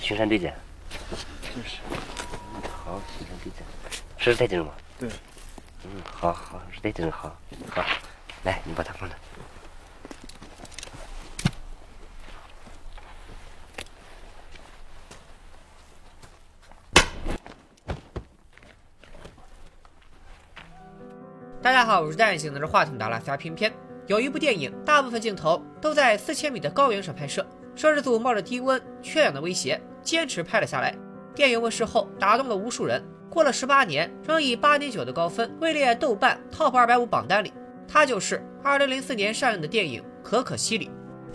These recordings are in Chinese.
巡山队长，就是，好，巡山队的，是在这吗？对，嗯，好好，是在这，好，好，来，你把它放这。大家好，我是戴眼镜拿着话筒的阿拉斯加偏偏。有一部电影，大部分镜头都在四千米的高原上拍摄，摄制组冒着低温、缺氧的威胁，坚持拍了下来。电影问世后，打动了无数人。过了十八年，仍以八点九的高分位列豆瓣 TOP 二百五榜单里。它就是二零零四年上映的电影《可可西里》。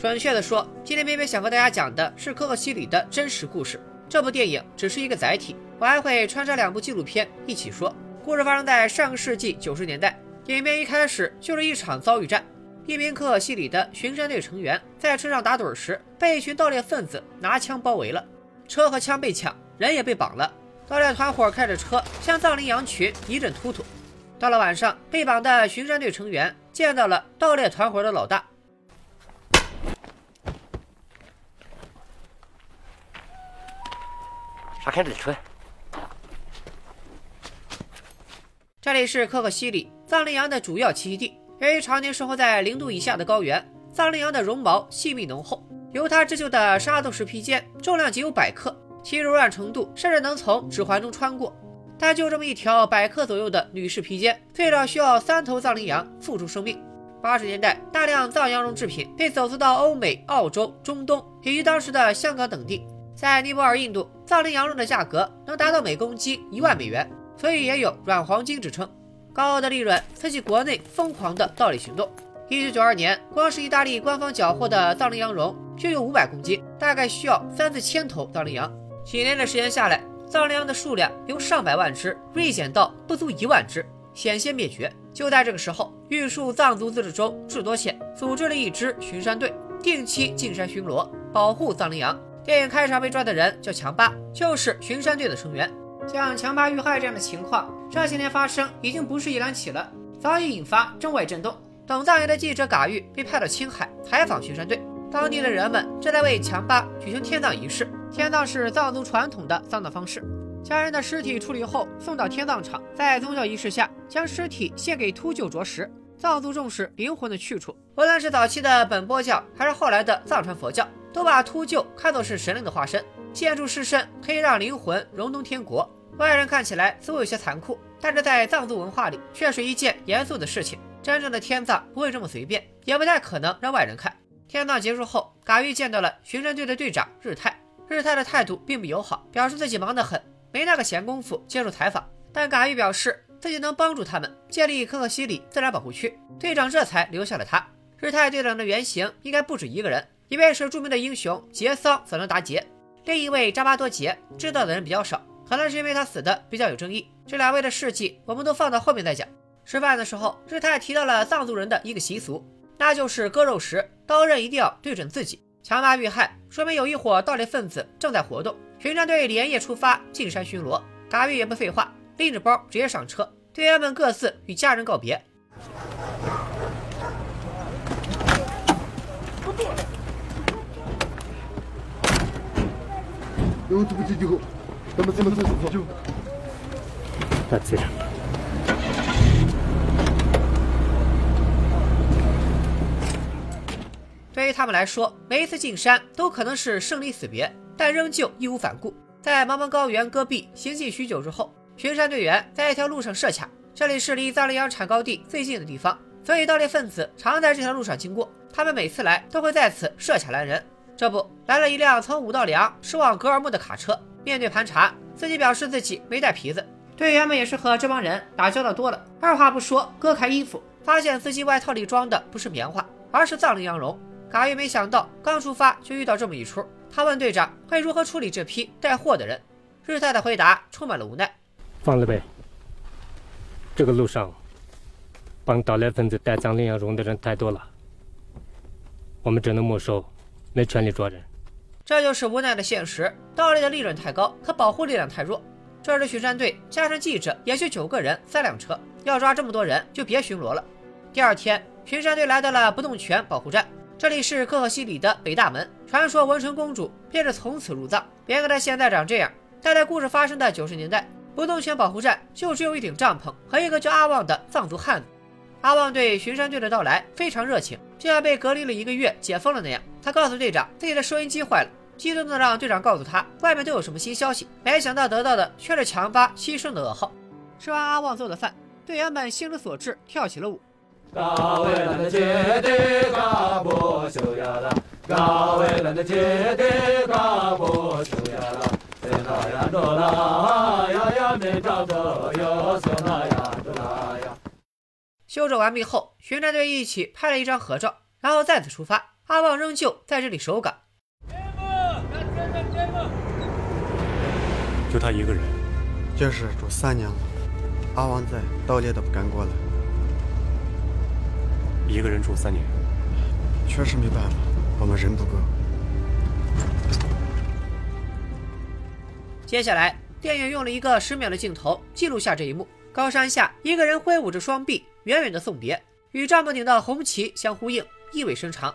准确的说，今天偏偏想和大家讲的是可可西里的真实故事。这部电影只是一个载体，我还会穿插两部纪录片一起说。故事发生在上个世纪九十年代，影片一开始就是一场遭遇战。一名可可西里的巡山队成员在车上打盹时，被一群盗猎分子拿枪包围了，车和枪被抢，人也被绑了。盗猎团伙开着车向藏羚羊群一阵突突。到了晚上，被绑的巡山队成员见到了盗猎团伙的老大。啥开始出来？这里是可可西里，藏羚羊的主要栖息地。由于常年生活在零度以下的高原，藏羚羊的绒毛细密浓厚，由它织就的沙斗式披肩重量仅有百克，其柔软程度甚至能从指环中穿过。但就这么一条百克左右的女士披肩，最少需要三头藏羚羊付出生命。八十年代，大量藏羊绒制品被走私到欧美、澳洲、中东以及当时的香港等地。在尼泊尔、印度，藏羚羊绒的价格能达到每公斤一万美元，所以也有“软黄金”之称。高额的利润刺激国内疯狂的盗猎行动。一九九二年，光是意大利官方缴获的藏羚羊绒就有五百公斤，大概需要三四千头藏羚羊。几年的时间下来，藏羚羊的数量由上百万只锐减到不足一万只，险些灭绝。就在这个时候，玉树藏族自治州智多县组织了一支巡山队，定期进山巡逻，保护藏羚羊。电影开场被抓的人叫强巴，就是巡山队的成员。像强巴遇害这样的情况，这些年发生已经不是一两起了，早已引发中外震动。等藏野的记者嘎玉被派到青海采访巡山队，当地的人们正在为强巴举行天葬仪式。天葬是藏族传统的丧葬方式，家人的尸体处理后送到天葬场，在宗教仪式下将尸体献给秃鹫啄食。藏族重视灵魂的去处，无论是早期的本波教，还是后来的藏传佛教。都把秃鹫看作是神灵的化身，建筑尸身可以让灵魂融通天国。外人看起来似乎有些残酷，但是在藏族文化里却是一件严肃的事情。真正的天葬不会这么随便，也不太可能让外人看。天葬结束后，嘎玉见到了巡山队的队长日泰。日泰的态度并不友好，表示自己忙得很，没那个闲工夫接受采访。但嘎玉表示自己能帮助他们建立可可西里自然保护区，队长这才留下了他。日泰队长的原型应该不止一个人。一位是著名的英雄杰桑·佐能达杰，另一位扎巴多杰知道的人比较少，可能是因为他死的比较有争议。这两位的事迹我们都放到后面再讲。吃饭的时候，日泰提到了藏族人的一个习俗，那就是割肉时刀刃一定要对准自己。强巴遇害，说明有一伙盗猎分子正在活动。巡山队连夜出发进山巡逻，嘎玉也不废话，拎着包直接上车。队员们各自与家人告别。이거 走走走走走，咱们走走走走走。再见。对于他们来说，每一次进山都可能是生离死别，但仍旧义无反顾。在茫茫高原戈壁行进许久之后，巡山队员在一条路上设卡。这里是离藏羚羊产高地最近的地方，所以盗猎分子常在这条路上经过。他们每次来都会在此设卡拦人。这不，来了一辆从五道梁驶往格尔木的卡车。面对盘查，司机表示自己没带皮子。队员们也是和这帮人打交道多了，二话不说割开衣服，发现司机外套里装的不是棉花，而是藏羚羊绒。嘎玉没想到刚出发就遇到这么一出，他问队长会如何处理这批带货的人。日泰的回答充满了无奈：“放了呗。这个路上帮盗猎分子带藏羚羊绒的人太多了，我们只能没收，没权利抓人。”这就是无奈的现实。盗猎的利润太高，可保护力量太弱。这支巡山队加上记者，也就九个人，三辆车，要抓这么多人，就别巡逻了。第二天，巡山队来到了不动泉保护站，这里是可可西里的北大门。传说文成公主便是从此入葬。别看她现在长这样，但在故事发生的九十年代，不动泉保护站就只有一顶帐篷和一个叫阿旺的藏族汉子。阿旺对巡山队的到来非常热情，就像被隔离了一个月解封了那样。他告诉队长自己的收音机坏了，激动的让队长告诉他外面都有什么新消息。没想到得到的却是强巴牺牲的噩耗。吃完阿旺做的饭，队员们心之所至，跳起了舞。休整完毕后，巡战队一起拍了一张合照，然后再次出发。阿旺仍旧在这里守岗。就他一个人，这是住三年了，阿旺在，道里都不敢过来。一个人住三年，确实没办法，我们人不够。接下来，电影用了一个十秒的镜头记录下这一幕：高山下，一个人挥舞着双臂，远远的送别，与帐篷顶的红旗相呼应，意味深长。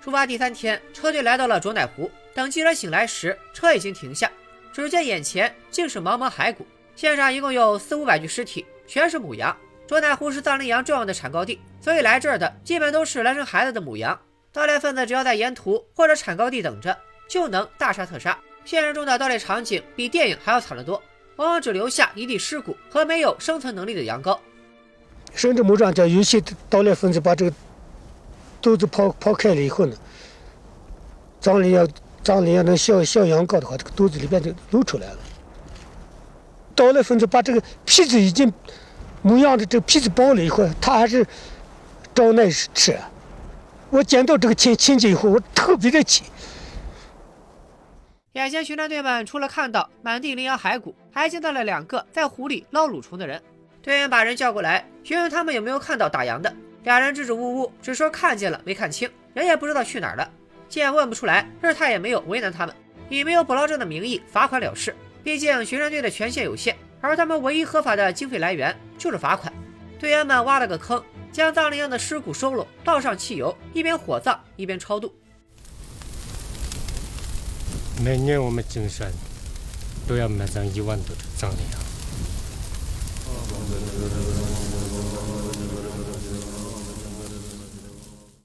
出发第三天，车队来到了卓乃湖。等记者醒来时，车已经停下，只见眼前竟是茫茫骸骨。现场一共有四五百具尸体，全是母羊。卓乃湖是藏羚羊重要的产高地，所以来这儿的基本都是来生孩子的母羊。盗猎分子只要在沿途或者产高地等着，就能大杀特杀。现实中的盗猎场景比电影还要惨得多，往往只留下一地尸骨和没有生存能力的羊羔。甚至某张叫有些盗猎分子把这个肚子剖剖开了以后呢，藏羚羊藏羚羊那小小羊羔的话，这个肚子里边就露出来了。盗猎分子把这个皮子已经母羊的这个皮子剥了以后，他还是找奶吃。我见到这个情情景以后，我特别的气。眼前巡战队们除了看到满地羚羊骸骨，还见到了两个在湖里捞蠕虫的人。队员把人叫过来，询问他们有没有看到打羊的。俩人支支吾吾，只说看见了，没看清，人也不知道去哪儿了。见问不出来，日泰也没有为难他们，以没有捕捞证的名义罚款了事。毕竟巡山队的权限有限，而他们唯一合法的经费来源就是罚款。队员们挖了个坑，将藏羚羊的尸骨收拢，倒上汽油，一边火葬一边超度。每年我们进山都要埋葬一万多只藏羚羊。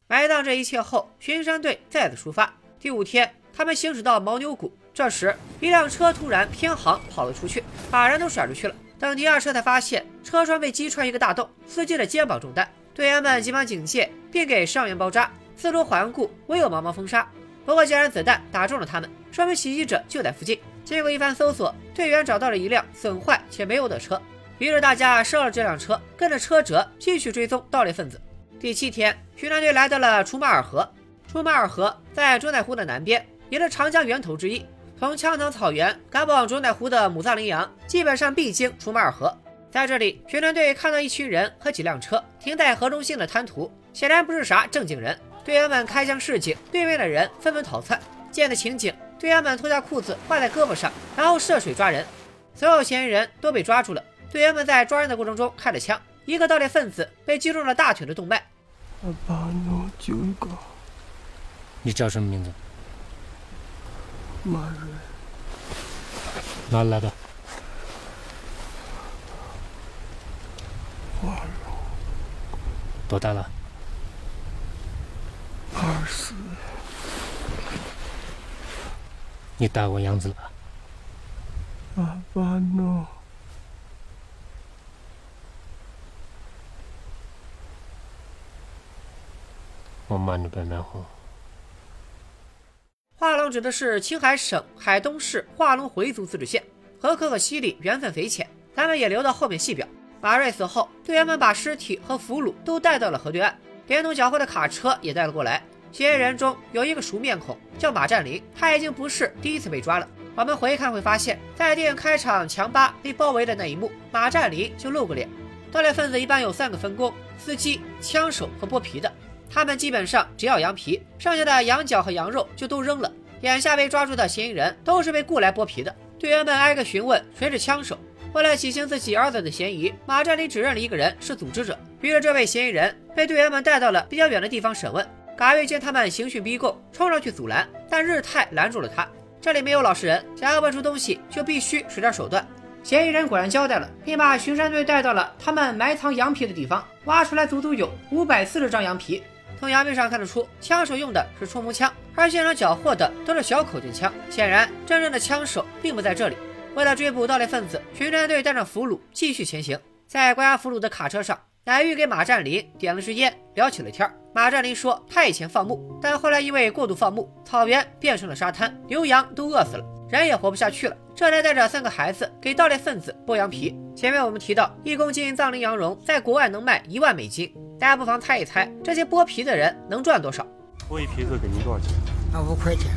埋葬这一切后，巡山队再次出发。第五天，他们行驶到牦牛谷，这时一辆车突然偏航跑了出去，把人都甩出去了。等第二车才发现车窗被击穿一个大洞，司机的肩膀中弹。队员们急忙警戒，并给伤员包扎。四周环顾，唯有茫茫风沙。不过，既然子弹打中了他们，说明袭击者就在附近。经过一番搜索，队员找到了一辆损坏且没有的车，于是大家收了这辆车，跟着车辙继续追踪盗猎分子。第七天，巡逻队来到了出马尔河。出马尔河在卓乃湖的南边，也是长江源头之一。从羌塘草原赶往卓乃湖的母藏羚羊，基本上必经出马尔河。在这里，巡逻队看到一群人和几辆车停在河中心的滩涂，显然不是啥正经人。队员们开枪示警，对面的人纷纷逃窜。见的情景，队员们脱下裤子挂在胳膊上，然后涉水抓人。所有嫌疑人都被抓住了。队员们在抓人的过程中开了枪，一个盗猎分子被击中了大腿的动脉。你叫什么名字？马瑞，哪里来的？华多大了？二十，你打过杨子了吧？阿爸侬我慢着白面红。化龙指的是青海省海东市化龙回族自治县，和可可西里缘分匪浅，咱们也留到后面细表。马瑞死后，队员们把尸体和俘虏都带到了河对岸，连同缴获的卡车也带了过来。嫌疑人中有一个熟面孔，叫马占林，他已经不是第一次被抓了。我们回看会发现，在电影开场强巴被包围的那一幕，马占林就露过脸。盗猎分子一般有三个分工：司机、枪手和剥皮的。他们基本上只要羊皮，剩下的羊角和羊肉就都扔了。眼下被抓住的嫌疑人都是被雇来剥皮的。队员们挨个询问谁是枪手。为了洗清自己儿子的嫌疑，马占林指认了一个人是组织者。于是这位嫌疑人被队员们带到了比较远的地方审问。嘎月见他们刑讯逼供，冲上去阻拦，但日泰拦住了他。这里没有老实人，想要问出东西就必须使点手段。嫌疑人果然交代了，并把巡山队带到了他们埋藏羊皮的地方，挖出来足足有五百四十张羊皮。从羊皮上看得出，枪手用的是冲锋枪，而现场缴获的都是小口径枪。显然，真正的枪手并不在这里。为了追捕盗猎分子，巡山队带上俘虏继续前行。在关押俘虏的卡车上，乃玉给马占林点了支烟，聊起了天马占林说，他以前放牧，但后来因为过度放牧，草原变成了沙滩，牛羊都饿死了，人也活不下去了。这才带着三个孩子给盗猎分子剥羊皮。前面我们提到，一公斤藏羚羊绒在国外能卖一万美金，大家不妨猜一猜，这些剥皮的人能赚多少？剥一皮子给您多少钱？啊，五块钱。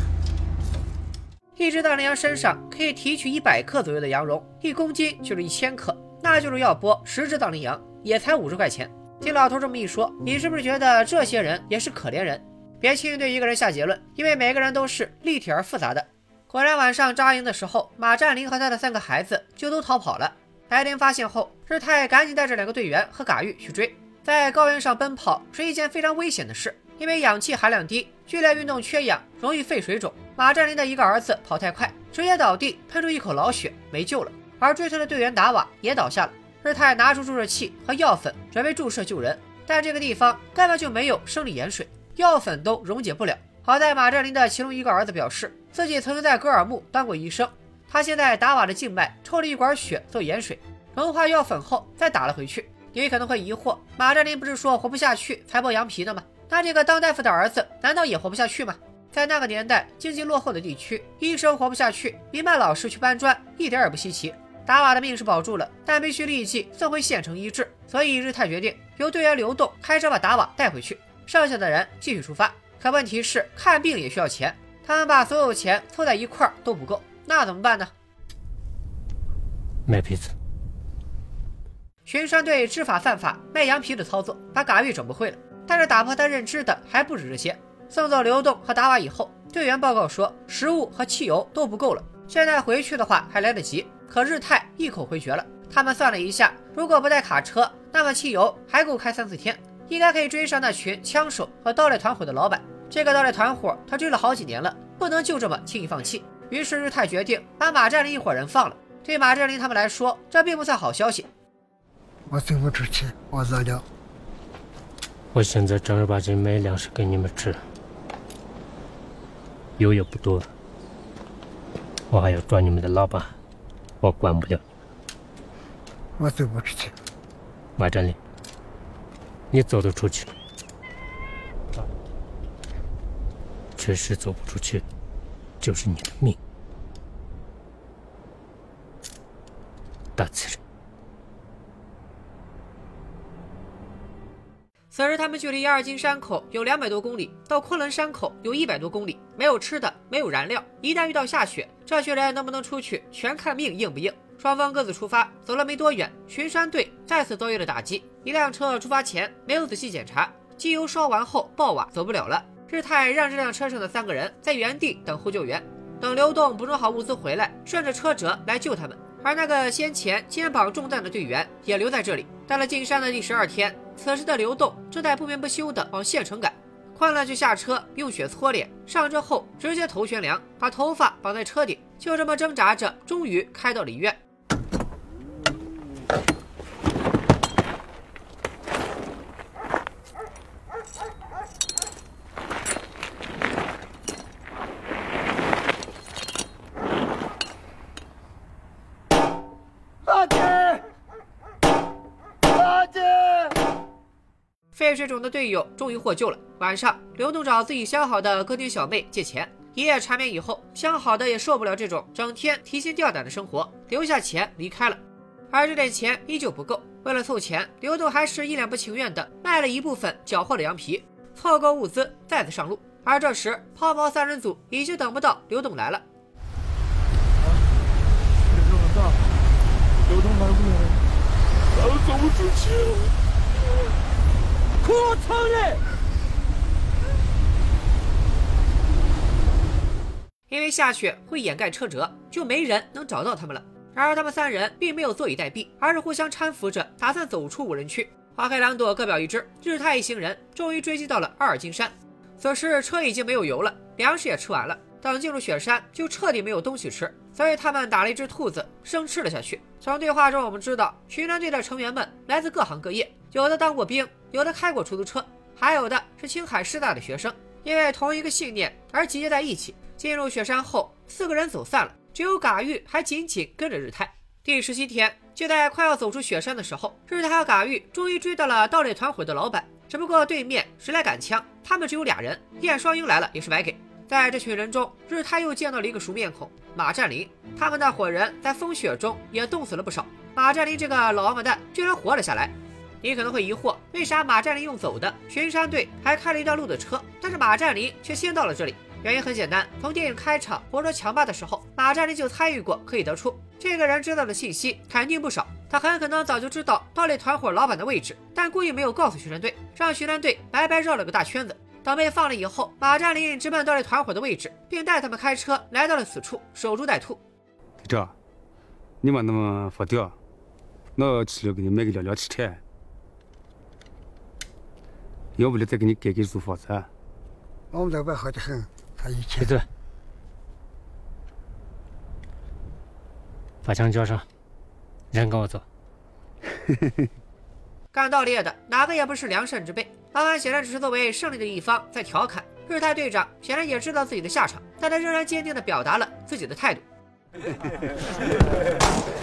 一只藏羚羊身上可以提取一百克左右的羊绒，一公斤就是一千克，那就是要剥十只藏羚羊，也才五十块钱。听老头这么一说，你是不是觉得这些人也是可怜人？别轻易对一个人下结论，因为每个人都是立体而复杂的。果然，晚上扎营的时候，马占林和他的三个孩子就都逃跑了。白天发现后，日泰赶紧带着两个队员和嘎玉去追。在高原上奔跑是一件非常危险的事，因为氧气含量低，剧烈运动缺氧，容易肺水肿。马占林的一个儿子跑太快，直接倒地，喷出一口老血，没救了。而追他的队员达瓦也倒下了。日泰拿出注射器和药粉，准备注射救人，但这个地方根本就没有生理盐水，药粉都溶解不了。好在马占林的其中一个儿子表示，自己曾经在格尔木当过医生，他现在达瓦的静脉抽了一管血做盐水，融化药粉后再打了回去。你可能会疑惑，马占林不是说活不下去才剥羊皮的吗？那这个当大夫的儿子难道也活不下去吗？在那个年代，经济落后的地区，医生活不下去，民办老师去搬砖，一点也不稀奇。达瓦的命是保住了，但必须立即送回县城医治。所以日泰决定由队员流动开车把达瓦带回去，剩下的人继续出发。可问题是看病也需要钱，他们把所有钱凑在一块儿都不够，那怎么办呢？卖皮子。巡山队知法犯法卖羊皮的操作，把嘎玉整不会了。但是打破他认知的还不止这些。送走刘栋和达瓦以后，队员报告说食物和汽油都不够了，现在回去的话还来得及。可日泰一口回绝了。他们算了一下，如果不带卡车，那么汽油还够开三四天，应该可以追上那群枪手和盗猎团伙的老板。这个盗猎团伙他追了好几年了，不能就这么轻易放弃。于是日泰决定把马占林一伙人放了。对马占林他们来说，这并不算好消息。我走不出去，我饿了。我现在正儿八经买粮食给你们吃，油也不多，我还要抓你们的老板。我管不了，我走不出去。马占林，你走得出去？确实走不出去，就是你的命。大自然。此时他们距离亚尔金山口有两百多公里，到昆仑山口有一百多公里，没有吃的，没有燃料。一旦遇到下雪，这群人能不能出去，全看命硬不硬。双方各自出发，走了没多远，巡山队再次遭遇了打击。一辆车出发前没有仔细检查，机油烧完后爆瓦，走不了了。日泰让这辆车上的三个人在原地等候救援，等刘栋补充好物资回来，顺着车辙来救他们。而那个先前肩膀中弹的队员也留在这里。到了进山的第十二天，此时的刘栋正在不眠不休地往县城赶。困了就下车，用雪搓脸。上车后直接头悬梁，把头发绑在车顶，就这么挣扎着，终于开到了医院。被水肿的队友终于获救了。晚上，刘栋找自己相好的歌厅小妹借钱，一夜缠绵以后，相好的也受不了这种整天提心吊胆的生活，留下钱离开了。而这点钱依旧不够，为了凑钱，刘栋还是一脸不情愿的卖了一部分缴获的羊皮，凑够物资再次上路。而这时，抛锚三人组已经等不到刘栋来了。这么大，流动来不了，咱走不出去了。我承认！因为下雪会掩盖车辙，就没人能找到他们了。然而他们三人并没有坐以待毙，而是互相搀扶着，打算走出无人区。花开两朵，各表一枝。日泰一行人终于追击到了阿尔金山。此时车已经没有油了，粮食也吃完了。等进入雪山就彻底没有东西吃，所以他们打了一只兔子生吃了下去。从对话中我们知道，巡山队的成员们来自各行各业，有的当过兵，有的开过出租车，还有的是青海师大的学生，因为同一个信念而集结在一起。进入雪山后，四个人走散了，只有嘎玉还紧紧跟着日泰。第十七天，就在快要走出雪山的时候，日泰和嘎玉终于追到了盗猎团伙的老板。只不过对面谁来赶枪？他们只有俩人，燕双鹰来了也是白给。在这群人中，日泰又见到了一个熟面孔马占林。他们那伙人在风雪中也冻死了不少，马占林这个老王八蛋居然活了下来。你可能会疑惑，为啥马占林用走的，巡山队还开了一段路的车，但是马占林却先到了这里？原因很简单，从电影开场活捉强霸的时候，马占林就参与过，可以得出这个人知道的信息肯定不少。他很可能早就知道盗猎团伙老板的位置，但故意没有告诉巡山队，让巡山队白白绕了个大圈子。等被放了以后，马占林直奔盗猎团伙的位置，并带他们开车来到了此处，守株待兔。队长，你们那么发掉，我去了给你买个聊聊吃吃。要不了再给你改改租房子。我们老板好的很，他一切闭嘴！把枪交上，人跟我走。干盗猎的哪个也不是良善之辈，阿安显然只是作为胜利的一方在调侃。日泰队长显然也知道自己的下场，但他仍然坚定地表达了自己的态度。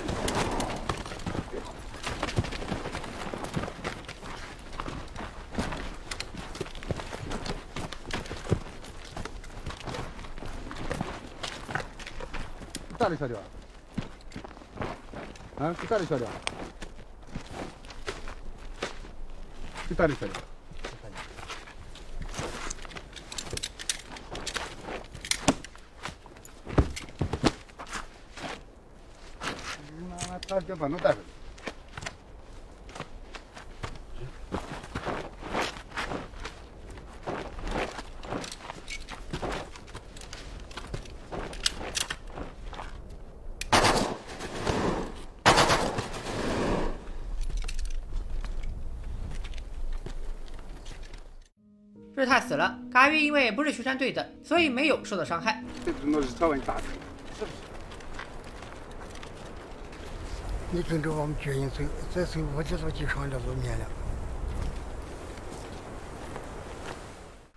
大的小点啊，是大的小点是大的小点那他就把弄带回来。日泰死了，嘎玉因为不是巡山队的，所以没有受到伤害。这弄是早晚打的。你跟着我们决定走，再走我就到机场了，路面了。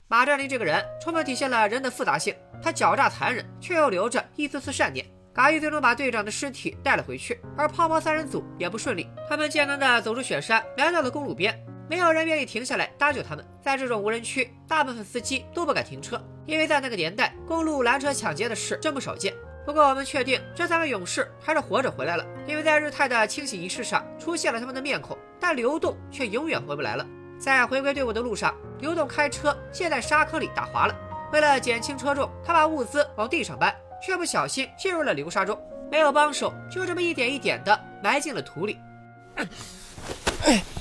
马占林这个人充分体现了人的复杂性，他狡诈残忍，却又留着一丝丝善念。嘎玉最终把队长的尸体带了回去，而泡泡三人组也不顺利，他们艰难地走出雪山，来到了公路边。没有人愿意停下来搭救他们。在这种无人区，大部分司机都不敢停车，因为在那个年代，公路拦车抢劫的事真不少见。不过，我们确定这三位勇士还是活着回来了，因为在日泰的清洗仪式上出现了他们的面孔，但刘栋却永远回不来了。在回归队伍的路上，刘栋开车陷在沙坑里打滑了。为了减轻车重，他把物资往地上搬，却不小心进入了流沙中，没有帮手，就这么一点一点的埋进了土里。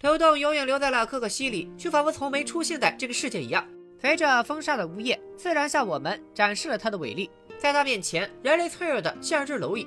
刘栋永远留在了可可西里，却仿佛从没出现在这个世界一样。随着风沙的呜咽，自然向我们展示了它的伟力。在他面前，人类脆弱的像只蝼蚁。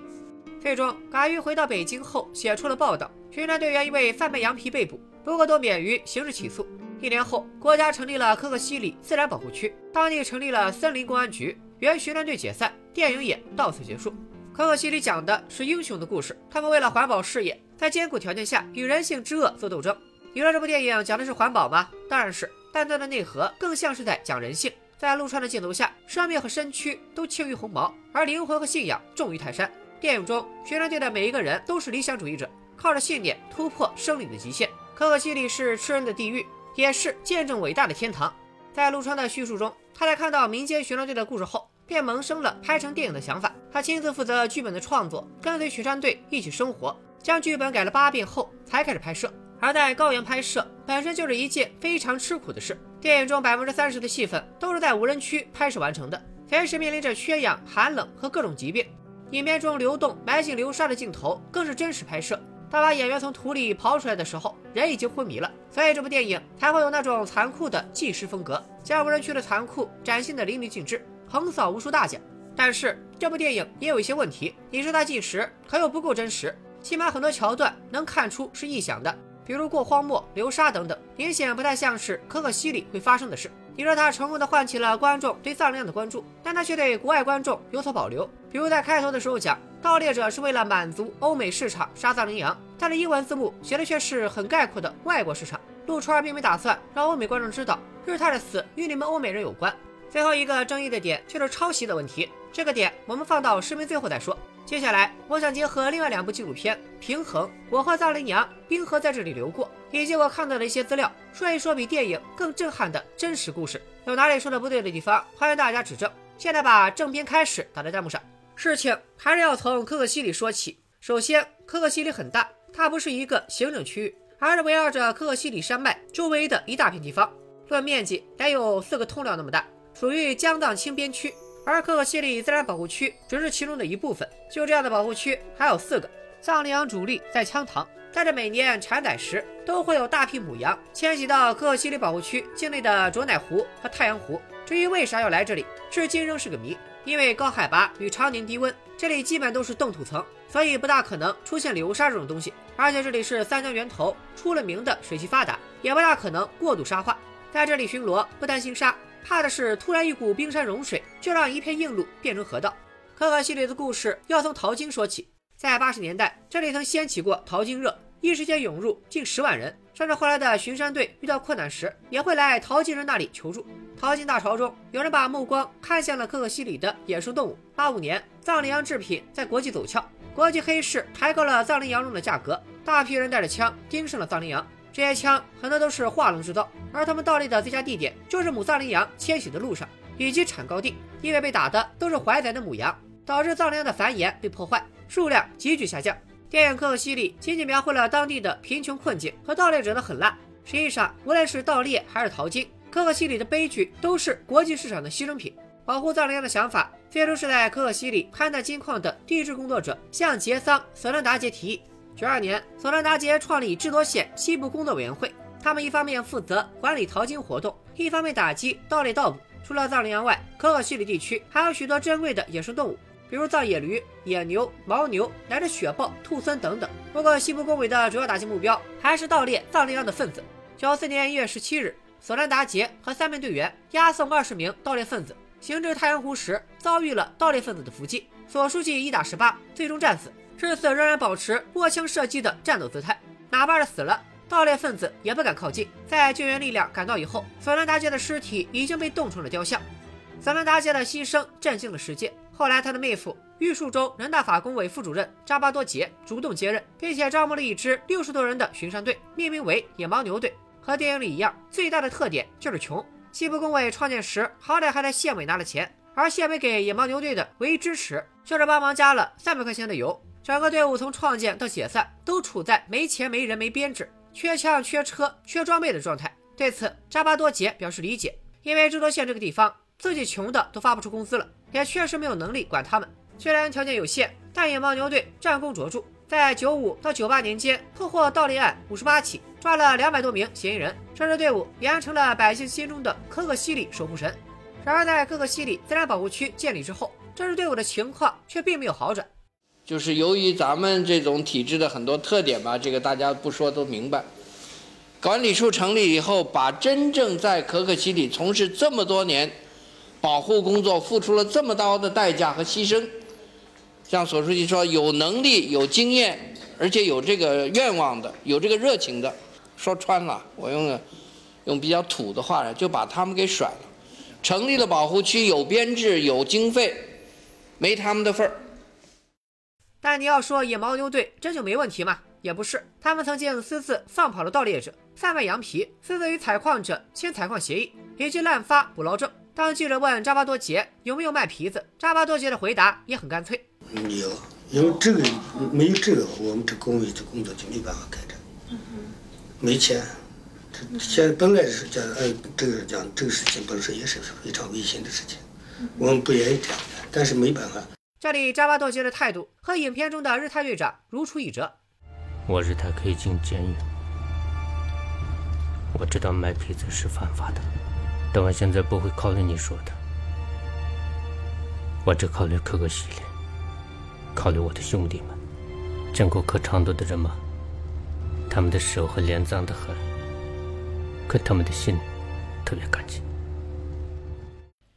最终，嘎玉回到北京后，写出了报道：巡山队员因为贩卖羊皮被捕，不过都免于刑事起诉。一年后，国家成立了可可西里自然保护区，当地成立了森林公安局，原巡山队解散，电影也到此结束。可可西里讲的是英雄的故事，他们为了环保事业，在艰苦条件下与人性之恶做斗争。你说这部电影讲的是环保吗？当然是，但它的内核更像是在讲人性。在陆川的镜头下，生命和身躯都轻于鸿毛，而灵魂和信仰重于泰山。电影中，巡山队的每一个人都是理想主义者，靠着信念突破生理的极限。可可西里是吃人的地狱，也是见证伟大的天堂。在陆川的叙述中，他在看到民间巡山队的故事后，便萌生了拍成电影的想法。他亲自负责剧本的创作，跟随巡山队一起生活，将剧本改了八遍后才开始拍摄。而在高原拍摄本身就是一件非常吃苦的事。电影中百分之三十的戏份都是在无人区拍摄完成的，随时面临着缺氧、寒冷和各种疾病。影片中流动埋进流沙的镜头更是真实拍摄。当把演员从土里刨出来的时候，人已经昏迷了，所以这部电影才会有那种残酷的纪实风格，将无人区的残酷展现的淋漓尽致，横扫无数大奖。但是这部电影也有一些问题，你说它纪实，可又不够真实，起码很多桥段能看出是臆想的。比如过荒漠、流沙等等，明显不太像是可可西里会发生的事。你说他成功的唤起了观众对藏羚羊的关注，但他却对国外观众有所保留。比如在开头的时候讲，盗猎者是为了满足欧美市场杀藏羚羊，他的英文字幕写的却是很概括的外国市场。陆川并没打算让欧美观众知道日泰的死与你们欧美人有关。最后一个争议的点就是抄袭的问题，这个点我们放到视频最后再说。接下来，我想结合另外两部纪录片《平衡》《我和藏羚羊冰河在这里流过》，以及我看到的一些资料，说一说比电影更震撼的真实故事。有哪里说的不对的地方，欢迎大家指正。现在把正片开始打在弹幕上。事情还是要从可可西里说起。首先，可可西里很大，它不是一个行政区域，而是围绕着可可西里山脉周围的一大片地方，论面积得有四个通辽那么大，属于江藏清边区。而可可西里自然保护区只是其中的一部分，就这样的保护区还有四个。藏羚羊主力在羌塘，但是每年产崽时，都会有大批母羊迁徙到可可西里保护区境内的卓乃湖和太阳湖。至于为啥要来这里，至今仍是个谜。因为高海拔与常年低温，这里基本都是冻土层，所以不大可能出现流沙这种东西。而且这里是三江源头，出了名的水系发达，也不大可能过度沙化。在这里巡逻，不担心沙。怕的是突然一股冰山融水，就让一片硬路变成河道。可可西里的故事要从淘金说起。在八十年代，这里曾掀起过淘金热，一时间涌入近十万人。甚至后来的巡山队遇到困难时，也会来淘金人那里求助。淘金大潮中，有人把目光看向了可可西里的野生动物。八五年，藏羚羊制品在国际走俏，国际黑市抬高了藏羚羊肉的价格，大批人带着枪盯上了藏羚羊。这些枪很多都是化龙制造，而他们盗猎的最佳地点就是母藏羚羊迁徙的路上以及产高地，因为被打的都是怀崽的母羊，导致藏羚羊的繁衍被破坏，数量急剧下降。电影《可可西里》仅仅描绘了当地的贫穷困境和盗猎者的狠辣，实际上无论是盗猎还是淘金，可可西里的悲剧都是国际市场的牺牲品。保护藏羚羊的想法最初是在可可西里勘探金矿的地质工作者向杰桑·索兰达杰提议。九二年，索兰达杰创立智多县西部工作委员会。他们一方面负责管理淘金活动，一方面打击盗猎盗捕。除了藏羚羊外，可可西里地区还有许多珍贵的野生动物，比如藏野驴、野牛、牦牛，乃至雪豹、兔狲等等。不过，西部工委的主要打击目标还是盗猎藏羚羊的分子。九四年一月十七日，索兰达杰和三名队员押送二十名盗猎分子，行至太阳湖时，遭遇了盗猎分子的伏击。索书记一打十八，最终战死。至此仍然保持握枪射击的战斗姿态，哪怕是死了，盗猎分子也不敢靠近。在救援力量赶到以后，索伦达杰的尸体已经被冻成了雕像。索伦达杰的牺牲震惊了世界。后来，他的妹夫玉树州人大法工委副主任扎巴多杰主动接任，并且招募了一支六十多人的巡山队，命名为野牦牛队。和电影里一样，最大的特点就是穷。西部工委创建时，好歹还在县委拿了钱，而县委给野牦牛队的唯一支持，就是帮忙加了三百块钱的油。整个队伍从创建到解散，都处在没钱、没人、没编制、缺枪、缺车、缺装备的状态。对此，扎巴多杰表示理解，因为智多县这个地方自己穷的都发不出工资了，也确实没有能力管他们。虽然条件有限，但野牦牛队战功卓著，在九五到九八年间破获盗猎案五十八起，抓了两百多名嫌疑人。这支队伍俨成了百姓心中的可可西里守护神。然而，在可可西里自然保护区建立之后，这支队伍的情况却并没有好转。就是由于咱们这种体制的很多特点吧，这个大家不说都明白。管理处成立以后，把真正在可可西里从事这么多年保护工作，付出了这么高的代价和牺牲，像索书记说，有能力、有经验，而且有这个愿望的、有这个热情的，说穿了，我用用比较土的话呢就把他们给甩了。成立了保护区，有编制、有经费，没他们的份儿。但你要说野牦牛队真就没问题吗？也不是，他们曾经私自放跑了盗猎者，贩卖羊皮，私自与采矿者签采矿协议，以及滥发捕捞证。当记者问扎巴多杰有没有卖皮子，扎巴多杰的回答也很干脆：有，因为这个没有这个，我们这工位这工作就没办法开展。没钱，这现在本来是讲，哎，这个讲这个事情本身也是非常危险的事情，我们不愿意这样，但是没办法。这里扎巴多杰的态度和影片中的日泰队长如出一辙。我日泰可以进监狱，我知道卖皮子是犯法的，但我现在不会考虑你说的，我只考虑可可西里，考虑我的兄弟们，见过可长度的人吗？他们的手和脸脏得很，可他们的心特别干净。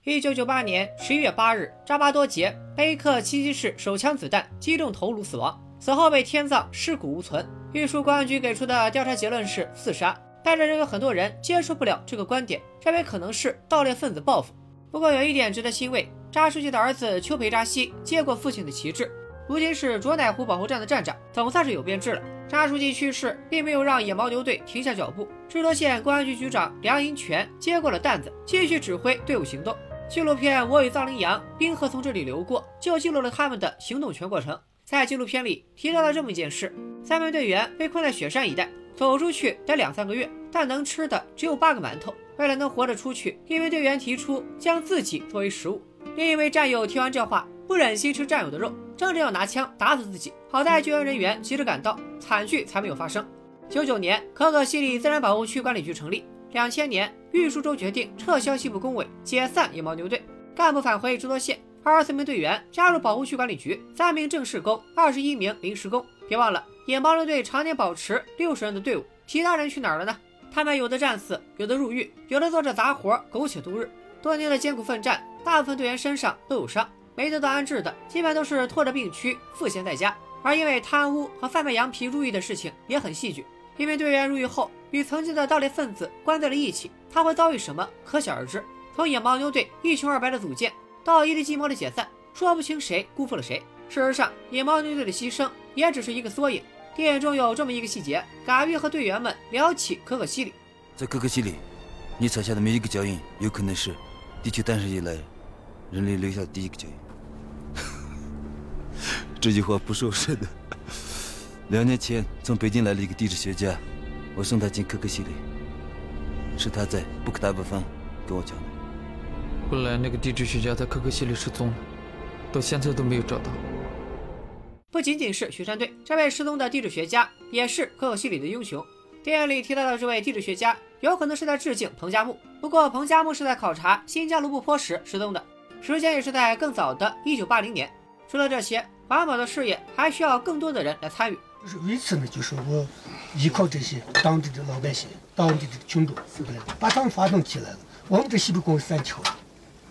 一九九八年十一月八日，扎巴多杰被一颗七七式手枪子弹击中头颅死亡，死后被天葬，尸骨无存。玉树公安局给出的调查结论是自杀，但是仍有很多人接受不了这个观点，认为可能是盗猎分子报复。不过有一点值得欣慰，扎书记的儿子邱培扎西接过父亲的旗帜，如今是卓乃湖保护站的站长，总算是有编制了。扎书记去世，并没有让野牦牛队停下脚步，智多县公安局局长梁银泉接过了担子，继续指挥队伍行动。纪录片《我与藏羚羊：冰河从这里流过》就记录了他们的行动全过程。在纪录片里提到了这么一件事：三名队员被困在雪山一带，走出去得两三个月，但能吃的只有八个馒头。为了能活着出去，一名队员提出将自己作为食物。另一位战友听完这话，不忍心吃战友的肉，争着要拿枪打死自己。好在救援人员及时赶到，惨剧才没有发生。九九年，可可西里自然保护区管理局成立。两千年，玉树州决定撤销西部工委，解散野牦牛队，干部返回智多县，二十四名队员加入保护区管理局，三名正式工，二十一名临时工。别忘了，野牦牛队常年保持六十人的队伍，其他人去哪儿了呢？他们有的战死，有的入狱，有的做着杂活，苟且度日。多年的艰苦奋战，大部分队员身上都有伤，没得到安置的，基本都是拖着病躯赋闲在家。而因为贪污和贩卖羊皮入狱的事情也很戏剧。因为队员入狱后，与曾经的盗猎分子关在了一起，他会遭遇什么，可想而知。从野牦牛队一穷二白的组建，到一地鸡毛的解散，说不清谁辜负了谁。事实上，野牦牛队的牺牲也只是一个缩影。电影中有这么一个细节：嘎玉和队员们聊起可可西里，在可可西里，你踩下的每一个脚印，有可能是地球诞生以来人类留下的第一个脚印。这句话不是我说的。两年前，从北京来了一个地质学家，我送他进可可西里，是他在布克达布方跟我讲的。后来那个地质学家在可可西里失踪了，到现在都没有找到。不仅仅是巡山队，这位失踪的地质学家也是可可西里的英雄。电影里提到的这位地质学家，有可能是在致敬彭加木。不过彭加木是在考察新疆罗布泊时失踪的，时间也是在更早的1980年。除了这些，环保的事业还需要更多的人来参与。就是为此呢，就是我依靠这些当地的老百姓、当地的群众，把他们发动起来了。我们这西北公三桥，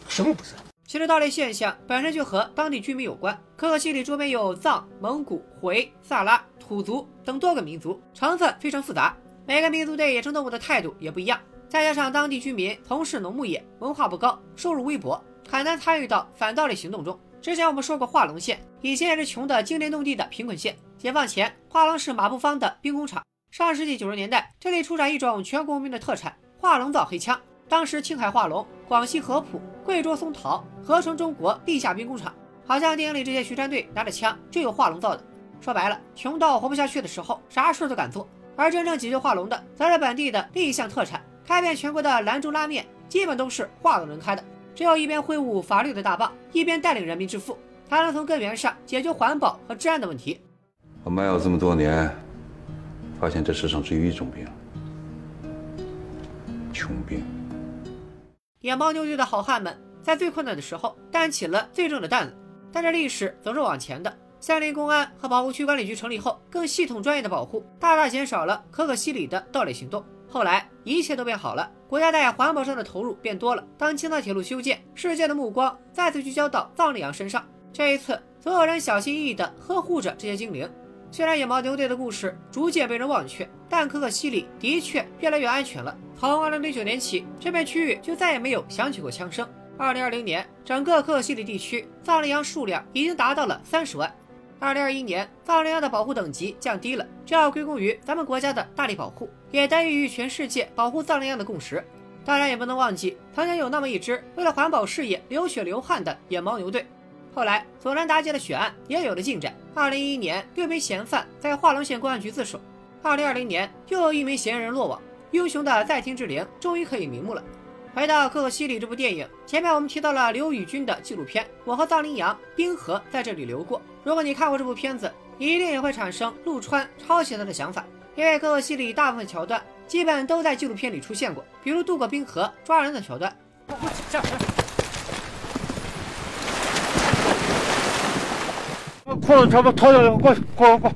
什么不是？其实盗猎现象本身就和当地居民有关。可可西里周边有藏、蒙古、回、萨拉、土族等多个民族，成分非常复杂。每个民族对野生动物的态度也不一样。再加上当地居民从事农牧业，文化不高，收入微薄，很难参与到反盗猎行动中。之前我们说过，化龙县以前也是穷得惊天动地的贫困县。解放前，化龙是马步芳的兵工厂。上世纪九十年代，这里出产一种全国闻名的特产——化龙造黑枪。当时，青海化龙、广西合浦、贵州松桃合成中国地下兵工厂。好像电影里这些巡山队拿着枪，就有化龙造的。说白了，穷到活不下去的时候，啥事都敢做。而真正解决化龙的，则是本地的另一项特产——开遍全国的兰州拉面，基本都是化龙人开的。只有一边挥舞法律的大棒，一边带领人民致富，才能从根源上解决环保和治安的问题。我卖药这么多年，发现这世上只有一种病，穷病。野牦牛队的好汉们在最困难的时候担起了最重的担子，但这历史总是往前的。森林公安和保护区管理局成立后，更系统专业的保护，大大减少了可可西里的盗猎行动。后来一切都变好了，国家在环保上的投入变多了。当青藏铁路修建，世界的目光再次聚焦到藏羚羊身上。这一次，所有人小心翼翼地呵护着这些精灵。虽然野牦牛队的故事逐渐被人忘却，但可可西里的确越来越安全了。从2009年起，这片区域就再也没有响起过枪声。2020年，整个可可西里地区藏羚羊数量已经达到了三十万。2021年，藏羚羊的保护等级降低了，这要归功于咱们国家的大力保护，也得益于全世界保护藏羚羊的共识。当然，也不能忘记曾经有那么一支为了环保事业流血流汗的野牦牛队。后来，索兰达街的血案也有了进展。2011年，六名嫌犯在化龙县公安局自首。2020年，又有一名嫌疑人落网。英雄的在天之灵终于可以瞑目了。回到《可可西里》这部电影，前面我们提到了刘宇君的纪录片《我和藏羚羊：冰河在这里流过》。如果你看过这部片子，你一定也会产生陆川抄袭他的想法，因为《可可西里》大部分桥段基本都在纪录片里出现过，比如渡过冰河抓人的桥段。裤子全部脱掉了，过去，过过。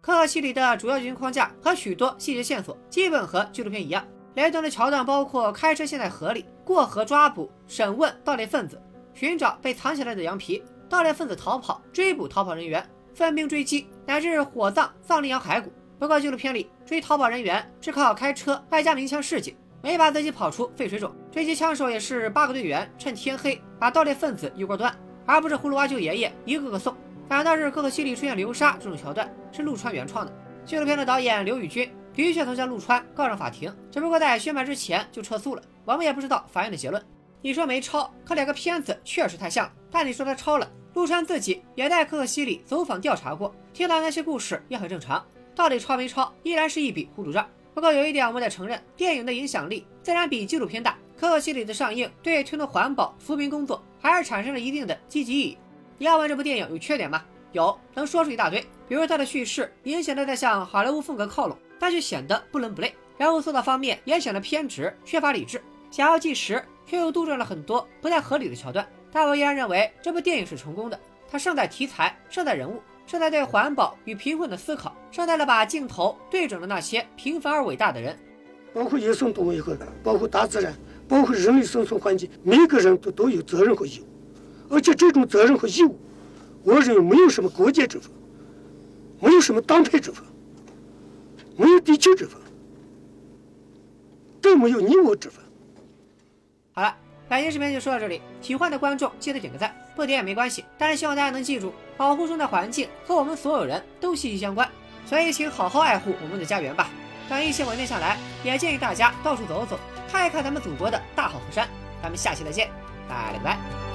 可可西里的主要剧情框架和许多细节线索基本和纪录片一样，雷顿的桥段包括开车陷在河里、过河抓捕、审问盗猎分子、寻找被藏起来的羊皮、盗猎分子逃跑、追捕逃跑人员、分兵追击，乃至火葬藏羚羊骸骨。不过纪录片里追逃跑人员是靠开车外加鸣枪示警，没把自己跑出废水肿。追击枪手也是八个队员趁天黑把盗猎分子一锅端，而不是葫芦娃救爷爷一个个送。反倒是可可西里出现流沙这种桥段是陆川原创的。纪录片的导演刘宇君的确曾将陆川告上法庭，只不过在宣判之前就撤诉了。我们也不知道法院的结论。你说没抄，可两个片子确实太像了。但你说他抄了，陆川自己也在可可西里走访调查过，听到那些故事也很正常。到底抄没抄，依然是一笔糊涂账。不过有一点我们得承认，电影的影响力自然比纪录片大。可可西里的上映对推动环保扶贫工作还是产生了一定的积极意义。你要问这部电影有缺点吗？有，能说出一大堆。比如它的叙事明显的在向好莱坞风格靠拢，但却显得不伦不类。人物塑造方面也显得偏执，缺乏理智。想要纪实，却又杜撰了很多不太合理的桥段。但我依然认为这部电影是成功的。它胜在题材，胜在人物，胜在对环保与贫困的思考，胜在了把镜头对准了那些平凡而伟大的人。包括野生动物也好，包括大自然，包括人类生存环境，每个人都都有责任和义务。而且这种责任和义务，我认为没有什么国界之分，没有什么党派之分，没有地区之分，更没有你我之分。好了，本期视频就说到这里。喜欢的观众记得点个赞，不点也没关系。但是希望大家能记住，保护生态环境和我们所有人都息息相关，所以请好好爱护我们的家园吧。等疫情稳定下来，也建议大家到处走走，看一看咱们祖国的大好河山。咱们下期再见，拜了个拜。